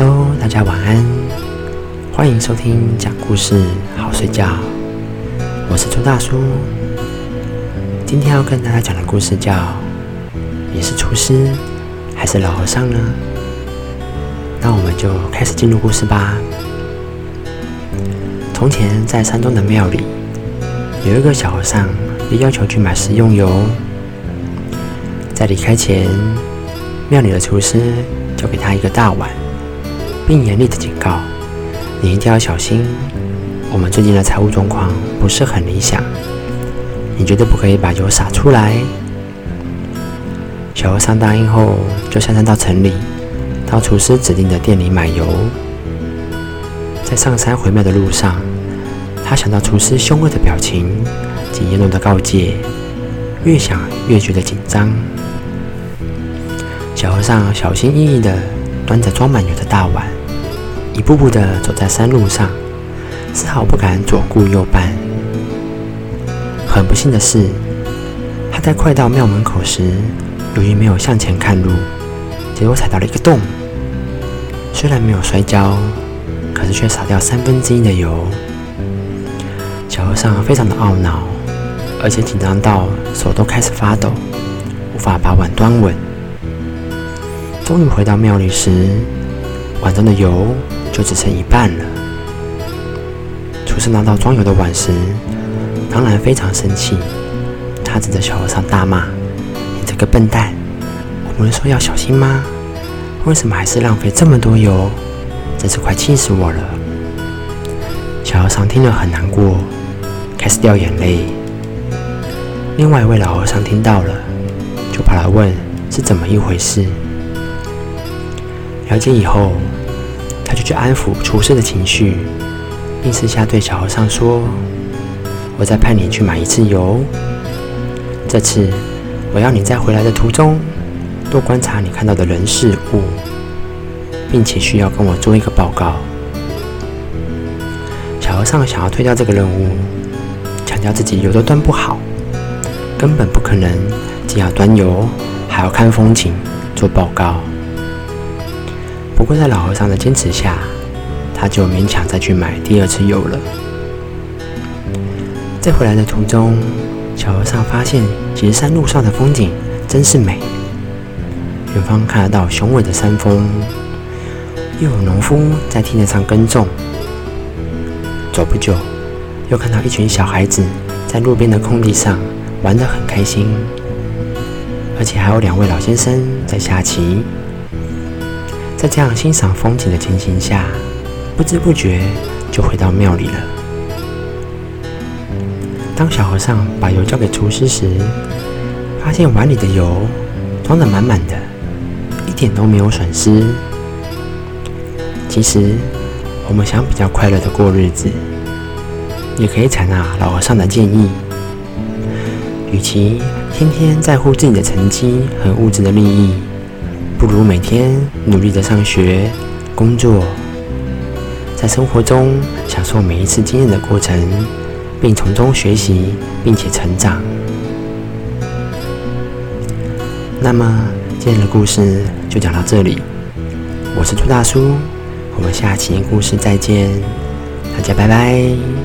Hello，大家晚安欢迎收听讲故事，好睡觉。我是朱大叔。今天要跟大家讲的故事叫《你是厨师还是老和尚呢》？那我们就开始进入故事吧。从前，在山东的庙里，有一个小和尚被要求去买食用油。在离开前，庙里的厨师就给他一个大碗，并严厉的警告。你一定要小心，我们最近的财务状况不是很理想，你绝对不可以把油洒出来。小和尚答应后，就下山到城里，到厨师指定的店里买油。在上山回庙的路上，他想到厨师凶恶的表情及严厉的告诫，越想越觉得紧张。小和尚小心翼翼地端着装满油的大碗。一步步的走在山路上，丝毫不敢左顾右盼。很不幸的是，他在快到庙门口时，由于没有向前看路，结果踩到了一个洞。虽然没有摔跤，可是却洒掉三分之一的油。小和尚非常的懊恼，而且紧张到手都开始发抖，无法把碗端稳。终于回到庙里时，碗中的油。就只剩一半了。厨师拿到装油的碗时，当然非常生气。他指着小和尚大骂：“你这个笨蛋！我不是说要小心吗？为什么还是浪费这么多油？真是快气死我了！”小和尚听了很难过，开始掉眼泪。另外一位老和尚听到了，就跑来问是怎么一回事。了解以后。他就去安抚厨师的情绪，并私下对小和尚说：“我再派你去买一次油。这次我要你在回来的途中多观察你看到的人事物，并且需要跟我做一个报告。”小和尚想要推掉这个任务，强调自己油都端不好，根本不可能既要端油还要看风景做报告。不过，在老和尚的坚持下，他就勉强再去买第二次油了。在回来的途中，小和尚发现，其实山路上的风景真是美。远方看得到雄伟的山峰，又有农夫在田野上耕种。走不久，又看到一群小孩子在路边的空地上玩得很开心，而且还有两位老先生在下棋。在这样欣赏风景的情形下，不知不觉就回到庙里了。当小和尚把油交给厨师时，发现碗里的油装得满满的，一点都没有损失。其实，我们想比较快乐的过日子，也可以采纳老和尚的建议，与其天天在乎自己的成绩和物质的利益。不如每天努力的上学、工作，在生活中享受每一次经验的过程，并从中学习并且成长。那么，今天的故事就讲到这里。我是朱大叔，我们下期故事再见，大家拜拜。